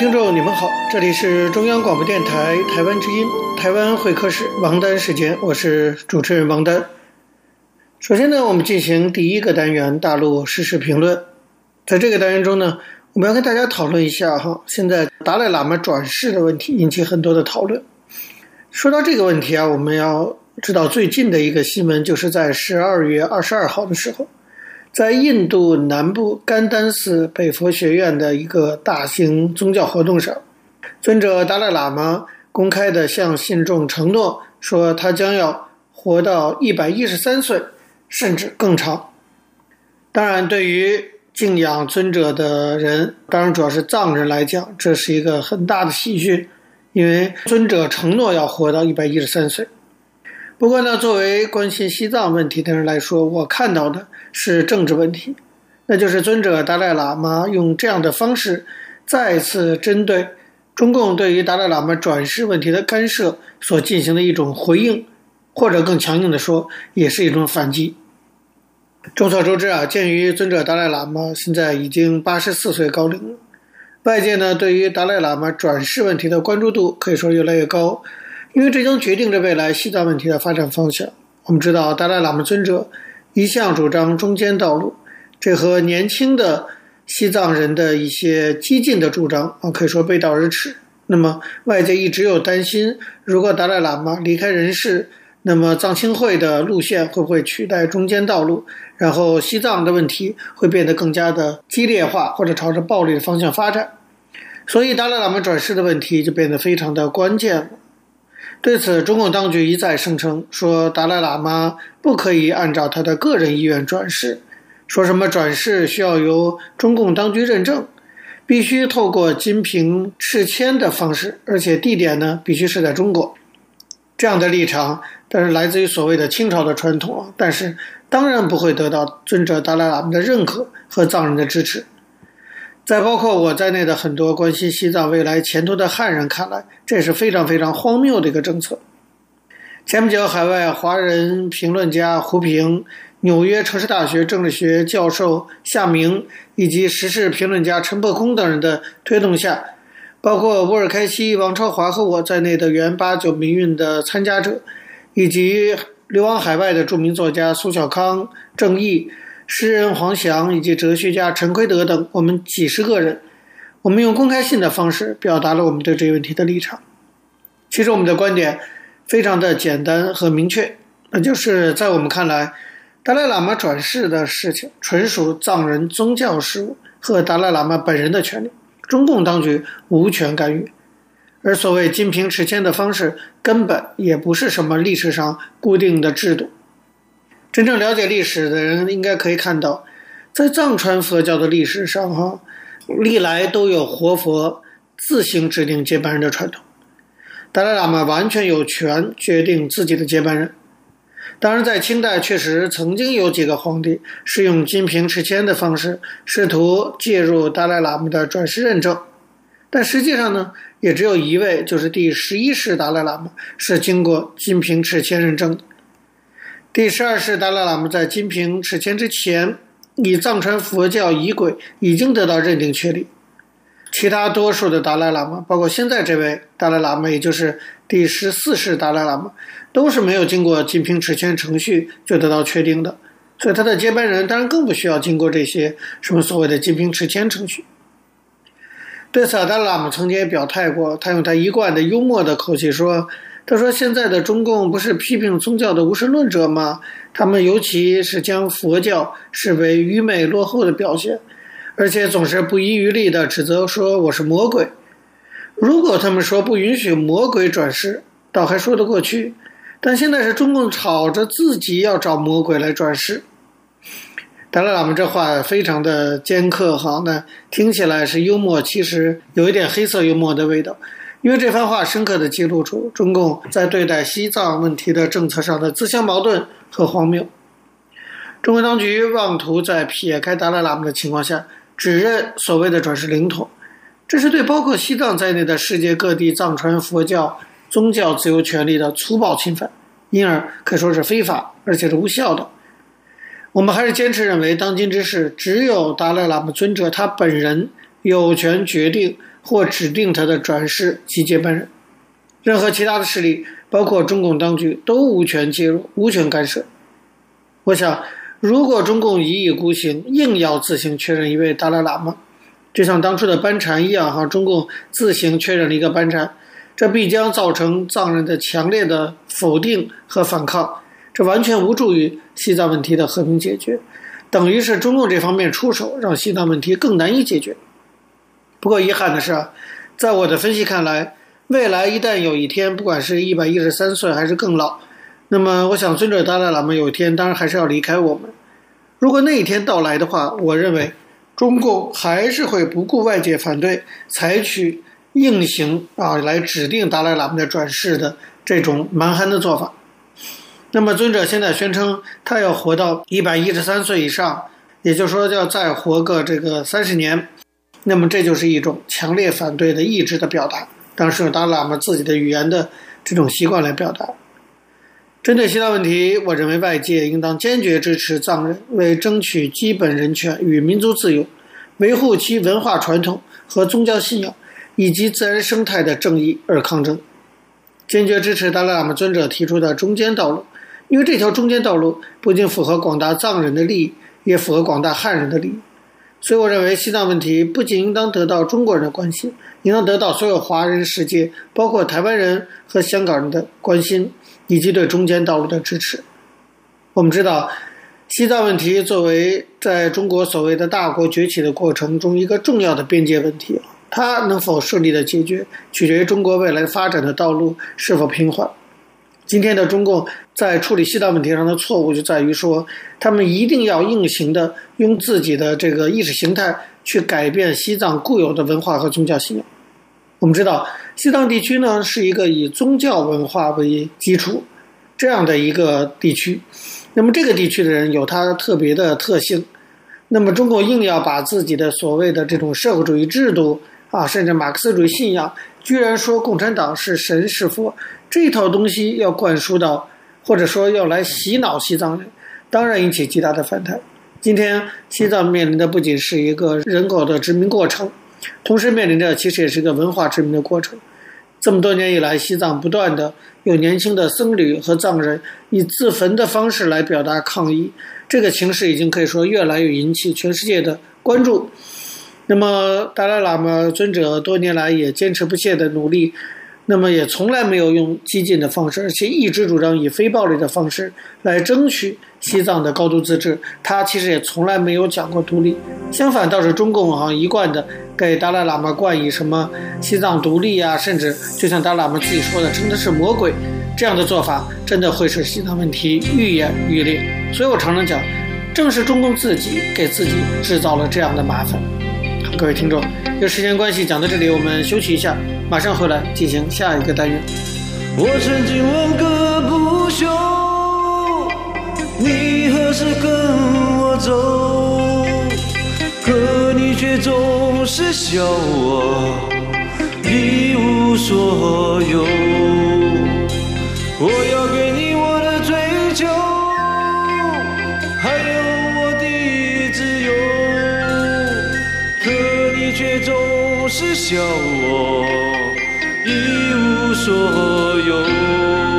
听众，你们好，这里是中央广播电台台湾之音，台湾会客室王丹时间，我是主持人王丹。首先呢，我们进行第一个单元大陆时事评论。在这个单元中呢，我们要跟大家讨论一下哈，现在达赖喇嘛转世的问题引起很多的讨论。说到这个问题啊，我们要知道最近的一个新闻，就是在十二月二十二号的时候。在印度南部甘丹寺北佛学院的一个大型宗教活动上，尊者达赖喇嘛公开的向信众承诺说，他将要活到一百一十三岁，甚至更长。当然，对于敬仰尊者的人，当然主要是藏人来讲，这是一个很大的喜讯，因为尊者承诺要活到一百一十三岁。不过呢，作为关心西藏问题的人来说，我看到的是政治问题，那就是尊者达赖喇嘛用这样的方式再次针对中共对于达赖喇嘛转世问题的干涉所进行的一种回应，或者更强硬的说，也是一种反击。众所周知啊，鉴于尊者达赖喇嘛现在已经八十四岁高龄了，外界呢对于达赖喇嘛转世问题的关注度可以说越来越高。因为这将决定着未来西藏问题的发展方向。我们知道，达赖喇嘛尊者一向主张中间道路，这和年轻的西藏人的一些激进的主张啊，可以说背道而驰。那么，外界一直有担心，如果达赖喇嘛离开人世，那么藏青会的路线会不会取代中间道路？然后，西藏的问题会变得更加的激烈化，或者朝着暴力的方向发展。所以，达赖喇嘛转世的问题就变得非常的关键了。对此，中共当局一再声称说，达赖喇嘛不可以按照他的个人意愿转世，说什么转世需要由中共当局认证，必须透过金瓶敕签的方式，而且地点呢必须是在中国。这样的立场，但是来自于所谓的清朝的传统，但是当然不会得到尊者达赖喇嘛的认可和藏人的支持。在包括我在内的很多关心西藏未来前途的汉人看来，这是非常非常荒谬的一个政策。前不久，海外华人评论家胡平、纽约城市大学政治学教授夏明以及时事评论家陈伯空等人的推动下，包括乌尔开西、王超华和我在内的原八九民运的参加者，以及流亡海外的著名作家苏小康、郑毅。诗人黄翔以及哲学家陈奎德等，我们几十个人，我们用公开信的方式表达了我们对这个问题的立场。其实我们的观点非常的简单和明确，那就是在我们看来，达赖喇嘛转世的事情纯属藏人宗教事务和达赖喇嘛本人的权利，中共当局无权干预。而所谓金瓶持签的方式，根本也不是什么历史上固定的制度。真正了解历史的人应该可以看到，在藏传佛教的历史上，哈，历来都有活佛自行指定接班人的传统。达赖喇嘛完全有权决定自己的接班人。当然，在清代确实曾经有几个皇帝是用金瓶敕签的方式试图介入达赖喇嘛的转世认证，但实际上呢，也只有一位，就是第十一世达赖喇嘛是经过金瓶敕签认证的。第十二世达赖喇嘛在金瓶敕签之前，以藏传佛教仪轨已经得到认定确立。其他多数的达赖喇嘛，包括现在这位达赖喇嘛，也就是第十四世达赖喇嘛，都是没有经过金瓶敕签程序就得到确定的。所以他的接班人当然更不需要经过这些什么所谓的金瓶敕签程序。对此，达赖喇嘛曾经也表态过，他用他一贯的幽默的口气说。他说：“现在的中共不是批评宗教的无神论者吗？他们尤其是将佛教视为愚昧落后的表现，而且总是不遗余力地指责说我是魔鬼。如果他们说不允许魔鬼转世，倒还说得过去。但现在是中共吵着自己要找魔鬼来转世。达赖喇嘛这话非常的尖刻，哈，那听起来是幽默，其实有一点黑色幽默的味道。因为这番话深刻地记录出中共在对待西藏问题的政策上的自相矛盾和荒谬。中国当局妄图在撇开达赖喇嘛的情况下，指认所谓的转世灵童，这是对包括西藏在内的世界各地藏传佛教宗教自由权利的粗暴侵犯，因而可以说是非法，而且是无效的。我们还是坚持认为，当今之世只有达赖喇嘛尊者他本人有权决定或指定他的转世及接班人，任何其他的势力，包括中共当局，都无权介入、无权干涉。我想，如果中共一意孤行，硬要自行确认一位达赖喇嘛，就像当初的班禅一样，哈，中共自行确认了一个班禅，这必将造成藏人的强烈的否定和反抗。这完全无助于西藏问题的和平解决，等于是中共这方面出手，让西藏问题更难以解决。不过遗憾的是，在我的分析看来，未来一旦有一天，不管是一百一十三岁还是更老，那么我想尊者达赖喇嘛有一天当然还是要离开我们。如果那一天到来的话，我认为中共还是会不顾外界反对，采取硬行啊来指定达赖喇嘛的转世的这种蛮横的做法。那么，尊者现在宣称他要活到一百一十三岁以上，也就是说要再活个这个三十年。那么，这就是一种强烈反对的意志的表达，当时用达赖喇嘛自己的语言的这种习惯来表达。针对西藏问题，我认为外界应当坚决支持藏人为争取基本人权与民族自由、维护其文化传统和宗教信仰以及自然生态的正义而抗争，坚决支持达赖喇嘛尊者提出的中间道路。因为这条中间道路不仅符合广大藏人的利益，也符合广大汉人的利益，所以我认为西藏问题不仅应当得到中国人的关心，应当得到所有华人世界，包括台湾人和香港人的关心，以及对中间道路的支持。我们知道，西藏问题作为在中国所谓的大国崛起的过程中一个重要的边界问题，它能否顺利的解决，取决于中国未来发展的道路是否平缓。今天的中共在处理西藏问题上的错误就在于说，他们一定要硬行的用自己的这个意识形态去改变西藏固有的文化和宗教信仰。我们知道，西藏地区呢是一个以宗教文化为基础这样的一个地区，那么这个地区的人有他特别的特性，那么中共硬要把自己的所谓的这种社会主义制度啊，甚至马克思主义信仰，居然说共产党是神是佛。这套东西要灌输到，或者说要来洗脑西藏人，当然引起极大的反弹。今天西藏面临的不仅是一个人口的殖民过程，同时面临着其实也是一个文化殖民的过程。这么多年以来，西藏不断的有年轻的僧侣和藏人以自焚的方式来表达抗议，这个情势已经可以说越来越引起全世界的关注。那么达赖喇嘛尊者多年来也坚持不懈的努力。那么也从来没有用激进的方式，而且一直主张以非暴力的方式来争取西藏的高度自治。他其实也从来没有讲过独立，相反倒是中共好像一贯的给达赖喇嘛冠以什么西藏独立啊，甚至就像达赖喇嘛自己说的，称他是魔鬼，这样的做法真的会使西藏问题愈演愈烈。所以我常常讲，正是中共自己给自己制造了这样的麻烦。各位听众，有时间关系讲到这里，我们休息一下。马上回来进行下一个单元。我曾经问个不休，你何时跟我走？可你却总是笑我一无所有。我要给你是笑我。一无所有。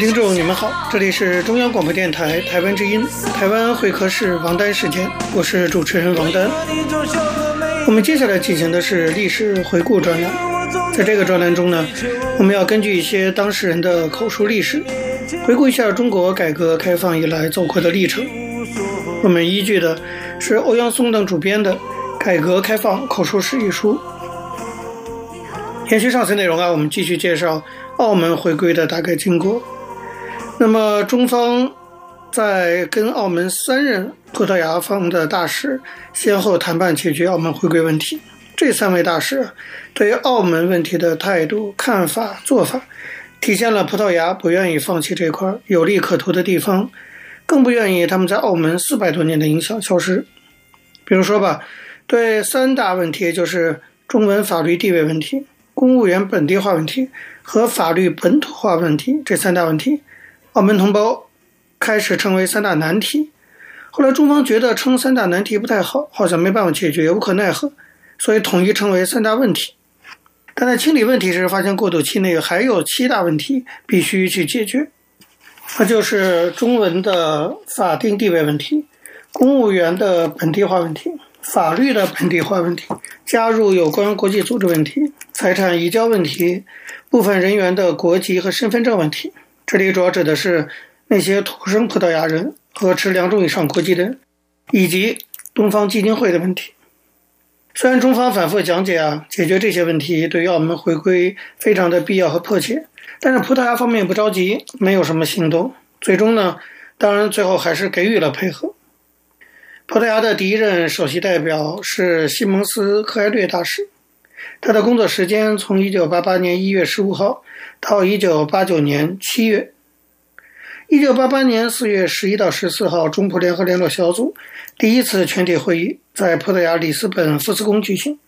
听众，你们好，这里是中央广播电台台湾之音，台湾会客室王丹时间，我是主持人王丹。我们接下来进行的是历史回顾专栏，在这个专栏中呢，我们要根据一些当事人的口述历史，回顾一下中国改革开放以来走过的历程。我们依据的是欧阳松等主编的《改革开放口述史》一书。延续上次内容啊，我们继续介绍澳门回归的大概经过。那么，中方在跟澳门三任葡萄牙方的大使先后谈判解决澳门回归问题。这三位大使对于澳门问题的态度、看法、做法，体现了葡萄牙不愿意放弃这块有利可图的地方，更不愿意他们在澳门四百多年的影响消失。比如说吧，对三大问题，就是中文法律地位问题、公务员本地化问题和法律本土化问题这三大问题。澳门同胞开始称为三大难题，后来中方觉得称三大难题不太好，好像没办法解决，也无可奈何，所以统一称为三大问题。但在清理问题时，发现过渡期内还有七大问题必须去解决，那就是中文的法定地位问题、公务员的本地化问题、法律的本地化问题、加入有关国际组织问题、财产移交问题、部分人员的国籍和身份证问题。这里主要指的是那些土生葡萄牙人和持两种以上国籍的人，以及东方基金会的问题。虽然中方反复讲解啊，解决这些问题对于澳门回归非常的必要和迫切，但是葡萄牙方面不着急，没有什么行动。最终呢，当然最后还是给予了配合。葡萄牙的第一任首席代表是西蒙斯·科埃略大使。他的工作时间从1988年1月15号到1989年7月。1988年4月11到14号，中葡联合联络小组第一次全体会议在葡萄牙里斯本福斯宫举行。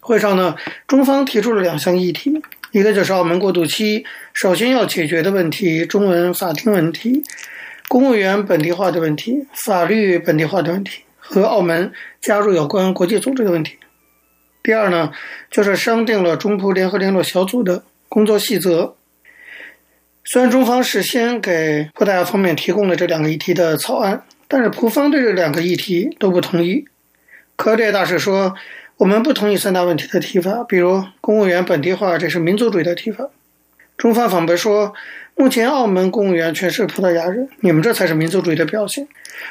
会上呢，中方提出了两项议题，一个就是澳门过渡期首先要解决的问题——中文法定问题、公务员本地化的问题、法律本地化的问题和澳门加入有关国际组织的问题。第二呢，就是商定了中葡联合联络小组的工作细则。虽然中方事先给葡萄牙方面提供了这两个议题的草案，但是葡方对这两个议题都不同意。科列大使说：“我们不同意三大问题的提法，比如公务员本地化，这是民族主义的提法。”中方反驳说：“目前澳门公务员全是葡萄牙人，你们这才是民族主义的表现。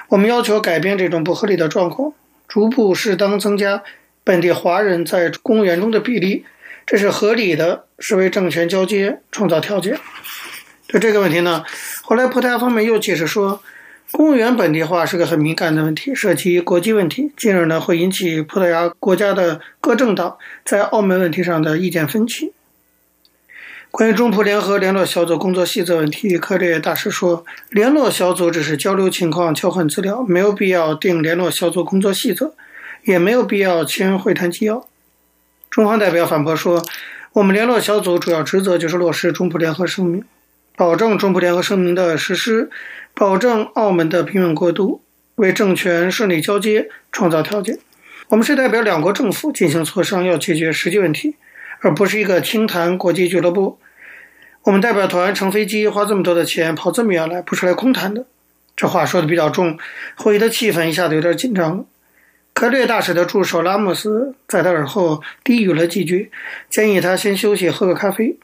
我们要求改变这种不合理的状况，逐步适当增加。”本地华人在公务员中的比例，这是合理的，是为政权交接创造条件。对这个问题呢，后来葡萄牙方面又解释说，公务员本地化是个很敏感的问题，涉及国际问题，进而呢会引起葡萄牙国家的各政党在澳门问题上的意见分歧。关于中葡联合联络小组工作细则问题，科列大使说，联络小组只是交流情况、交换资料，没有必要定联络小组工作细则。也没有必要签会谈纪要。中方代表反驳说：“我们联络小组主要职责就是落实中葡联合声明，保证中葡联合声明的实施，保证澳门的平稳过渡，为政权顺利交接创造条件。我们是代表两国政府进行磋商，要解决实际问题，而不是一个清谈国际俱乐部。我们代表团乘飞机花这么多的钱跑这么远来，不是来空谈的。”这话说的比较重，会议的气氛一下子有点紧张。科略大使的助手拉莫斯在他耳后低语了几句，建议他先休息，喝个咖啡。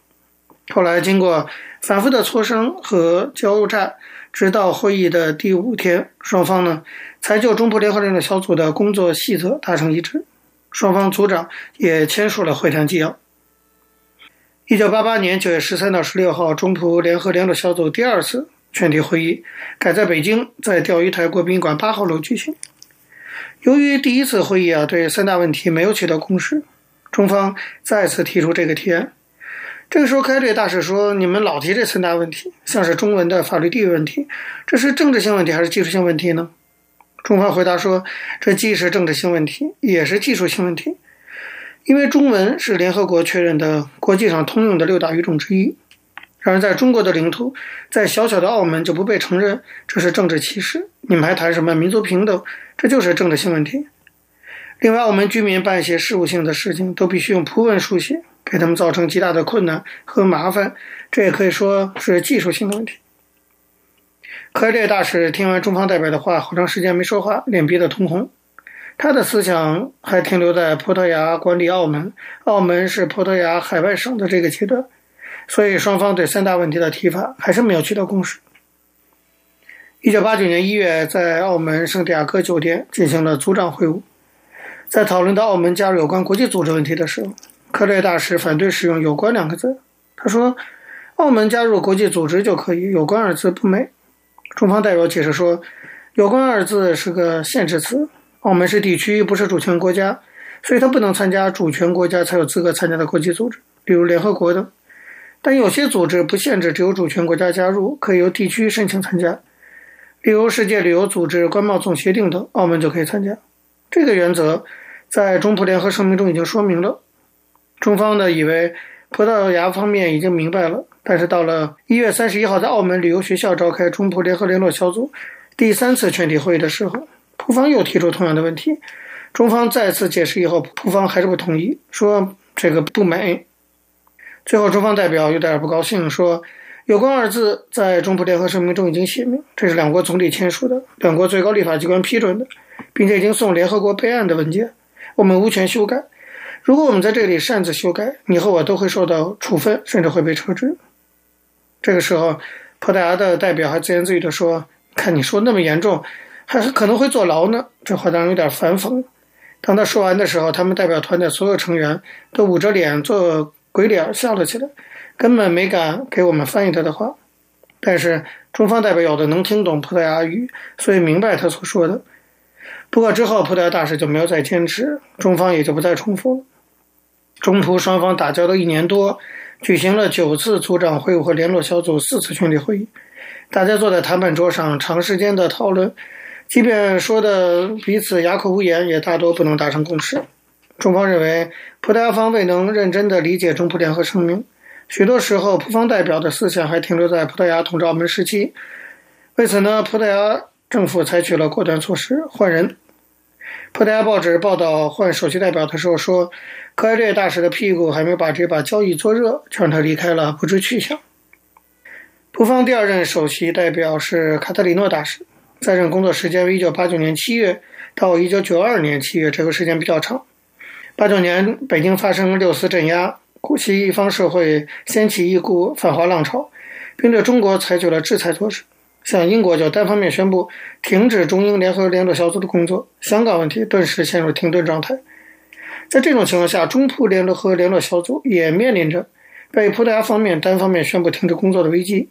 后来经过反复的磋商和交战，直到会议的第五天，双方呢才就中葡联合联络小组的工作细则达成一致，双方组长也签署了会谈纪要。一九八八年九月十三到十六号，中葡联合联络小组第二次全体会议改在北京，在钓鱼台国宾馆八号楼举行。由于第一次会议啊，对三大问题没有取得共识，中方再次提出这个提案。这个时候，开略大使说：“你们老提这三大问题，像是中文的法律地位问题，这是政治性问题还是技术性问题呢？”中方回答说：“这既是政治性问题，也是技术性问题，因为中文是联合国确认的国际上通用的六大语种之一。”然而，在中国的领土，在小小的澳门就不被承认，这是政治歧视。你们还谈什么民族平等？这就是政治性问题。另外，澳门居民办一些事务性的事情，都必须用葡文书写，给他们造成极大的困难和麻烦，这也可以说是技术性的问题。科埃略大使听完中方代表的话，好长时间没说话，脸憋得通红。他的思想还停留在葡萄牙管理澳门，澳门是葡萄牙海外省的这个阶段，所以双方对三大问题的提法还是没有取得共识。一九八九年一月，在澳门圣地亚哥酒店进行了组长会晤，在讨论到澳门加入有关国际组织问题的时候，科略大使反对使用“有关”两个字。他说：“澳门加入国际组织就可以，‘有关’二字不美。”中方代表解释说：“‘有关’二字是个限制词，澳门是地区，不是主权国家，所以他不能参加主权国家才有资格参加的国际组织，比如联合国等。但有些组织不限制只有主权国家加入，可以由地区申请参加，例如世界旅游组织、关贸总协定等，澳门就可以参加。这个原则在中葡联合声明中已经说明了。”中方呢，以为葡萄牙方面已经明白了，但是到了一月三十一号，在澳门旅游学校召开中葡联合联络小组第三次全体会议的时候，葡方又提出同样的问题，中方再次解释以后，葡方还是不同意，说这个不美。最后，中方代表有点不高兴，说“有关”二字在中葡联合声明中已经写明，这是两国总理签署的，两国最高立法机关批准的，并且已经送联合国备案的文件，我们无权修改。如果我们在这里擅自修改，你和我都会受到处分，甚至会被撤职。这个时候，葡萄牙的代表还自言自语地说：“看你说那么严重，还可能会坐牢呢。”这话当然有点反讽。当他说完的时候，他们代表团的所有成员都捂着脸做鬼脸笑了起来，根本没敢给我们翻译他的话。但是中方代表有的能听懂葡萄牙语，所以明白他所说的。不过之后，葡萄牙大使就没有再坚持，中方也就不再重复了。中途双方打交道一年多，举行了九次组长会晤和联络小组四次全体会议，大家坐在谈判桌上长时间的讨论，即便说的彼此哑口无言，也大多不能达成共识。中方认为，葡萄牙方未能认真的理解中葡联合声明，许多时候葡方代表的思想还停留在葡萄牙统治澳门时期。为此呢，葡萄牙。政府采取了果断措施，换人。葡萄牙报纸报道换首席代表的时候说，科埃略大使的屁股还没把这把交椅坐热，就让他离开了，不知去向。葡方第二任首席代表是卡特里诺大使，在任工作时间为1989年7月到1992年7月，这个时间比较长。89年北京发生六四镇压，古西方社会掀起一股反华浪潮，并对中国采取了制裁措施。像英国就单方面宣布停止中英联合联络小组的工作，香港问题顿时陷入停顿状态。在这种情况下，中葡联合联络小组也面临着被葡萄牙方面单方面宣布停止工作的危机。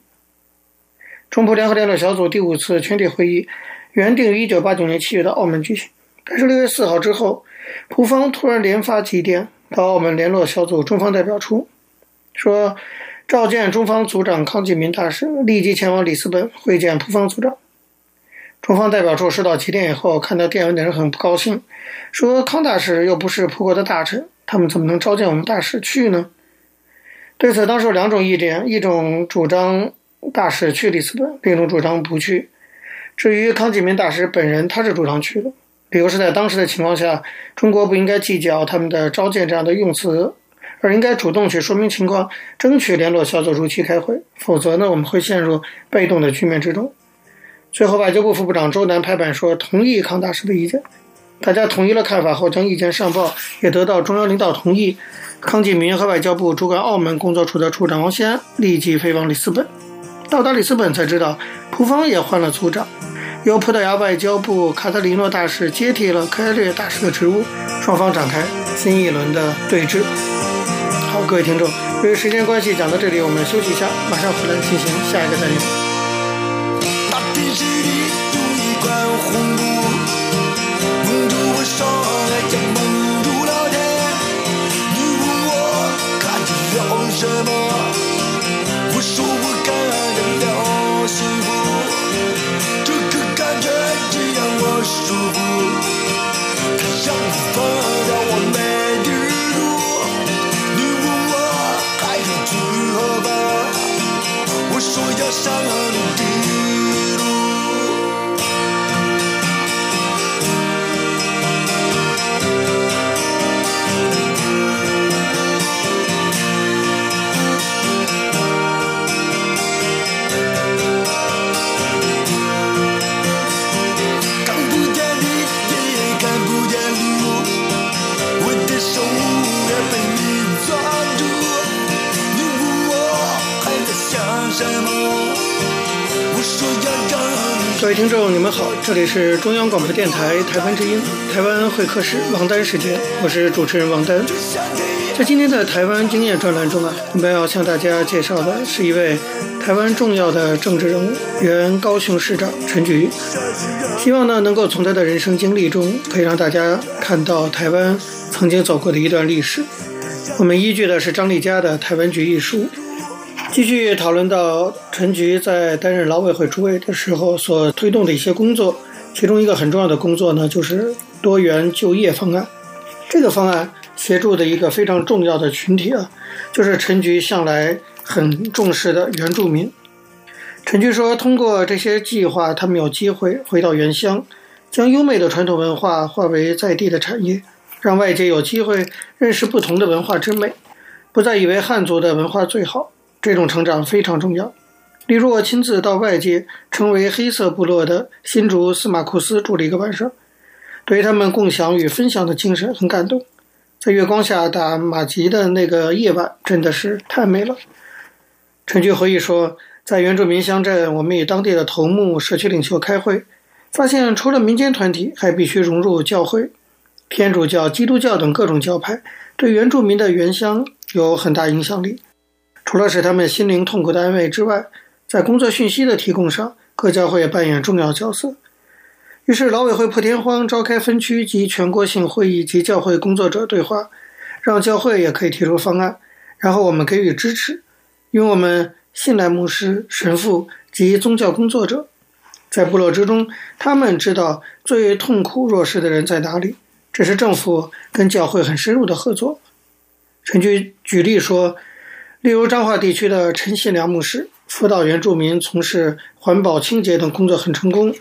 中葡联合联络小组第五次全体会议原定于一九八九年七月到澳门举行，但是六月四号之后，葡方突然连发急电到澳门联络小组中方代表处，说。召见中方组长康纪民大使，立即前往里斯本会见葡方组长。中方代表处收到急电以后，看到电文的人很不高兴，说康大使又不是葡国的大臣，他们怎么能召见我们大使去呢？对此，当时有两种意见：一种主张大使去里斯本，另一种主张不去。至于康纪民大使本人，他是主张去的，比如是在当时的情况下，中国不应该计较他们的召见这样的用词。而应该主动去说明情况，争取联络小组如期开会，否则呢，我们会陷入被动的局面之中。最后，外交部副部长周南拍板说同意康大使的意见。大家统一了看法后，将意见上报，也得到中央领导同意。康纪民和外交部主管澳门工作处的处长王先立即飞往里斯本。到达里斯本才知道，葡方也换了组长，由葡萄牙外交部卡特里诺大使接替了科埃略大使的职务，双方展开新一轮的对峙。好，各位听众，由于时间关系，讲到这里，我们休息一下，马上回来进行下一个单元。大让听众，你们好，这里是中央广播电台台湾之音，台湾会客室王丹时间，我是主持人王丹。在今天的台湾经验专栏中啊，我们要向大家介绍的是一位台湾重要的政治人物，原高雄市长陈菊。希望呢，能够从他的人生经历中，可以让大家看到台湾曾经走过的一段历史。我们依据的是张丽佳的《台湾局》一书。继续讨论到陈菊在担任劳委会主委的时候所推动的一些工作，其中一个很重要的工作呢，就是多元就业方案。这个方案协助的一个非常重要的群体啊，就是陈菊向来很重视的原住民。陈菊说，通过这些计划，他们有机会回到原乡，将优美的传统文化化为在地的产业，让外界有机会认识不同的文化之美，不再以为汉族的文化最好。这种成长非常重要。例如，我亲自到外界称为“黑色部落”的新竹司马库斯住了一个晚上，对于他们共享与分享的精神很感动。在月光下打马吉的那个夜晚，真的是太美了。陈菊回忆说，在原住民乡镇，我们与当地的头目、社区领袖开会，发现除了民间团体，还必须融入教会、天主教、基督教等各种教派，对原住民的原乡有很大影响力。除了使他们心灵痛苦的安慰之外，在工作讯息的提供上，各教会扮演重要角色。于是，劳委会破天荒召开分区及全国性会议及教会工作者对话，让教会也可以提出方案，然后我们给予支持，因为我们信赖牧师、神父及宗教工作者，在部落之中，他们知道最痛苦弱势的人在哪里。这是政府跟教会很深入的合作。陈菊举例说。例如彰化地区的陈信良牧师辅导原住民从事环保清洁等工作很成功，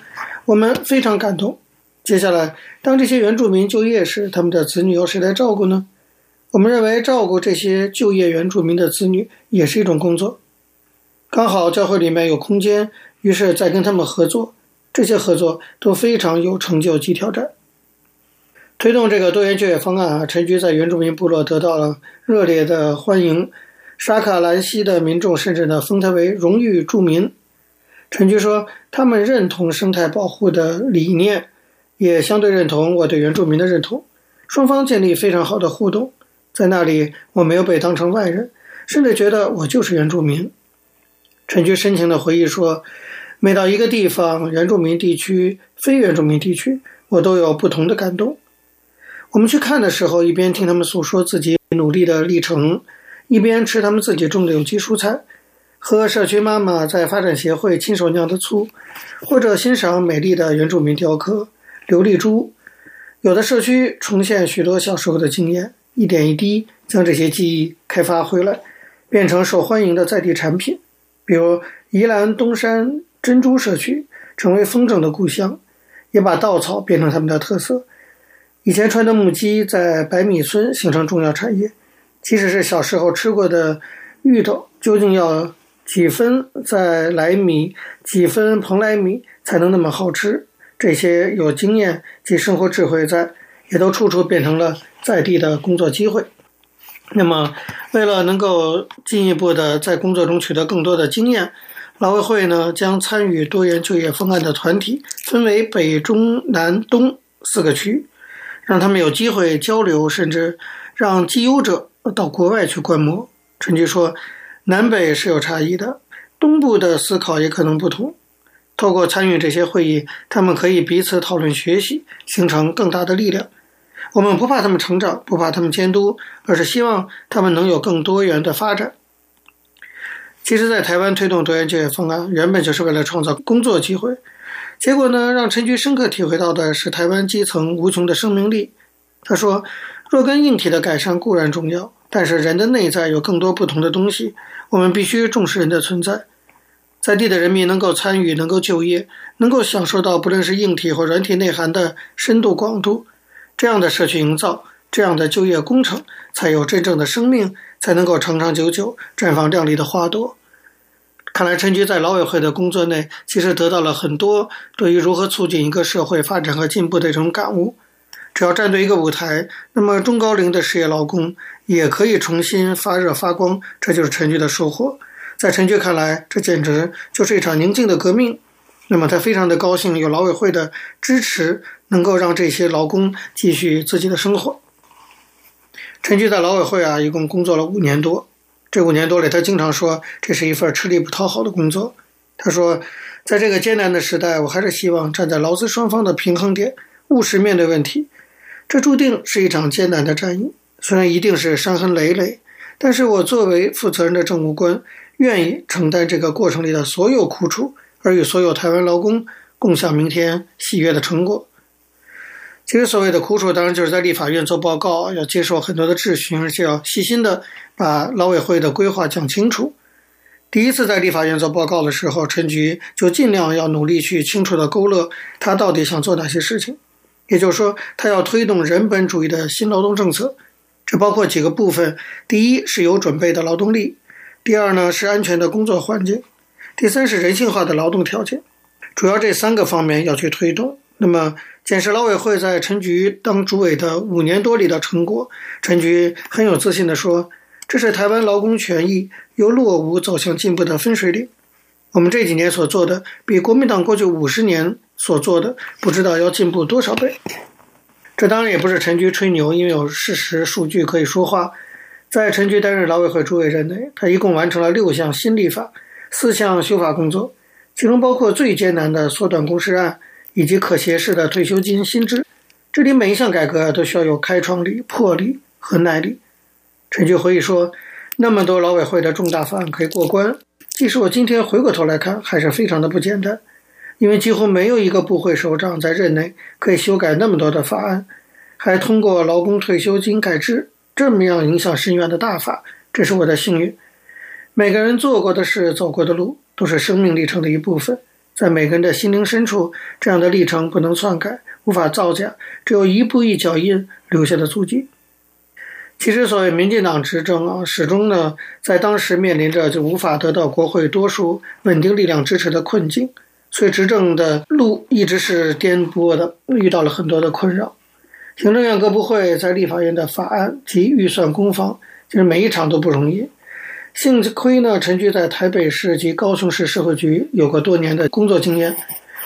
我们非常感动。接下来，当这些原住民就业时，他们的子女由谁来照顾呢？我们认为照顾这些就业原住民的子女也是一种工作。刚好教会里面有空间，于是再跟他们合作，这些合作都非常有成就及挑战。推动这个多元就业方案啊，陈菊在原住民部落得到了热烈的欢迎。沙卡兰西的民众甚至呢封他为荣誉住民。陈菊说，他们认同生态保护的理念，也相对认同我对原住民的认同。双方建立非常好的互动，在那里我没有被当成外人，甚至觉得我就是原住民。陈菊深情地回忆说，每到一个地方，原住民地区、非原住民地区，我都有不同的感动。我们去看的时候，一边听他们诉说自己努力的历程。一边吃他们自己种的有机蔬菜，喝社区妈妈在发展协会亲手酿的醋，或者欣赏美丽的原住民雕刻琉璃珠。有的社区重现许多小时候的经验，一点一滴将这些记忆开发回来，变成受欢迎的在地产品。比如宜兰东山珍珠社区成为风筝的故乡，也把稻草变成他们的特色。以前穿的木屐在白米村形成重要产业。即使是小时候吃过的芋头，究竟要几分在来米，几分蓬莱米才能那么好吃？这些有经验及生活智慧在，也都处处变成了在地的工作机会。那么，为了能够进一步的在工作中取得更多的经验，劳委会呢将参与多元就业方案的团体分为北、中、南、东四个区，让他们有机会交流，甚至让绩优者。到国外去观摩，陈菊说，南北是有差异的，东部的思考也可能不同。透过参与这些会议，他们可以彼此讨论学习，形成更大的力量。我们不怕他们成长，不怕他们监督，而是希望他们能有更多元的发展。其实，在台湾推动多元就业方案，原本就是为了创造工作机会。结果呢，让陈菊深刻体会到的是台湾基层无穷的生命力。他说，若干硬体的改善固然重要。但是人的内在有更多不同的东西，我们必须重视人的存在。在地的人民能够参与，能够就业，能够享受到不论是硬体或软体内涵的深度广度，这样的社区营造，这样的就业工程，才有真正的生命，才能够长长久久绽放亮丽的花朵。看来陈局在劳委会的工作内，其实得到了很多对于如何促进一个社会发展和进步的这种感悟。只要站对一个舞台，那么中高龄的失业劳工也可以重新发热发光，这就是陈菊的收获。在陈菊看来，这简直就是一场宁静的革命。那么他非常的高兴，有劳委会的支持，能够让这些劳工继续自己的生活。陈菊在劳委会啊，一共工作了五年多。这五年多里，他经常说，这是一份吃力不讨好的工作。他说，在这个艰难的时代，我还是希望站在劳资双方的平衡点，务实面对问题。这注定是一场艰难的战役，虽然一定是伤痕累累，但是我作为负责任的政务官，愿意承担这个过程里的所有苦楚，而与所有台湾劳工共享明天喜悦的成果。其实所谓的苦楚，当然就是在立法院做报告，要接受很多的质询，而且要细心的把劳委会的规划讲清楚。第一次在立法院做报告的时候，陈菊就尽量要努力去清楚的勾勒他到底想做哪些事情。也就是说，他要推动人本主义的新劳动政策，这包括几个部分：第一是有准备的劳动力。第二呢，是安全的工作环境，第三是人性化的劳动条件，主要这三个方面要去推动。那么，检视劳委会在陈菊当主委的五年多里的成果，陈菊很有自信地说：“这是台湾劳工权益由落伍走向进步的分水岭。我们这几年所做的，比国民党过去五十年所做的，不知道要进步多少倍。”这当然也不是陈菊吹牛，因为有事实数据可以说话。在陈菊担任劳委会主委任内，他一共完成了六项新立法、四项修法工作，其中包括最艰难的缩短工时案以及可携式的退休金薪资。这里每一项改革都需要有开创力、魄力和耐力。陈菊回忆说：“那么多劳委会的重大法案可以过关，即使我今天回过头来看，还是非常的不简单，因为几乎没有一个部会首长在任内可以修改那么多的法案，还通过劳工退休金改制。”这么样影响深远的大法，这是我的幸运。每个人做过的事、走过的路，都是生命历程的一部分。在每个人的心灵深处，这样的历程不能篡改，无法造假，只有一步一脚印留下的足迹。其实，所谓民进党执政啊，始终呢，在当时面临着就无法得到国会多数稳定力量支持的困境，所以执政的路一直是颠簸的，遇到了很多的困扰。行政院各部会在立法院的法案及预算攻防，其实每一场都不容易。幸亏呢，陈菊在台北市及高雄市社会局有过多年的工作经验，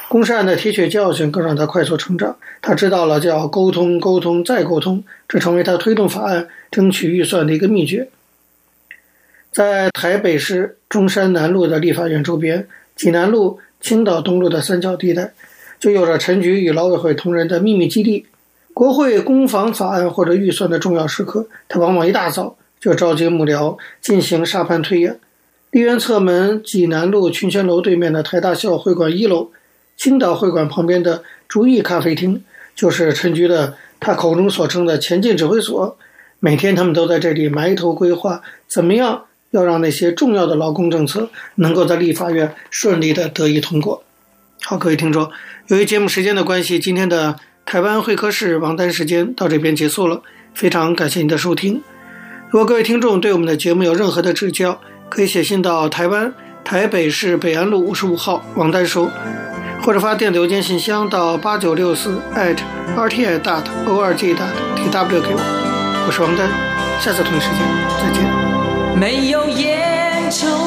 公善的铁血教训更让他快速成长。他知道了叫沟通、沟通再沟通，这成为他推动法案、争取预算的一个秘诀。在台北市中山南路的立法院周边，济南路、青岛东路的三角地带，就有着陈菊与劳委会同仁的秘密基地。国会攻防法案或者预算的重要时刻，他往往一大早就召集幕僚进行沙盘推演。梨园侧门济南路群贤楼对面的台大校会馆一楼，青岛会馆旁边的竹艺咖啡厅，就是陈菊的他口中所称的前进指挥所。每天他们都在这里埋头规划，怎么样要让那些重要的劳工政策能够在立法院顺利的得以通过。好，各位听众，由于节目时间的关系，今天的。台湾会客室王丹时间到这边结束了，非常感谢您的收听。如果各位听众对我们的节目有任何的指教，可以写信到台湾台北市北安路五十五号王丹收，或者发电子邮件信箱到八九六四 @rti dot org dot tw 给我。我是王丹，下次同一时间再见。没有烟抽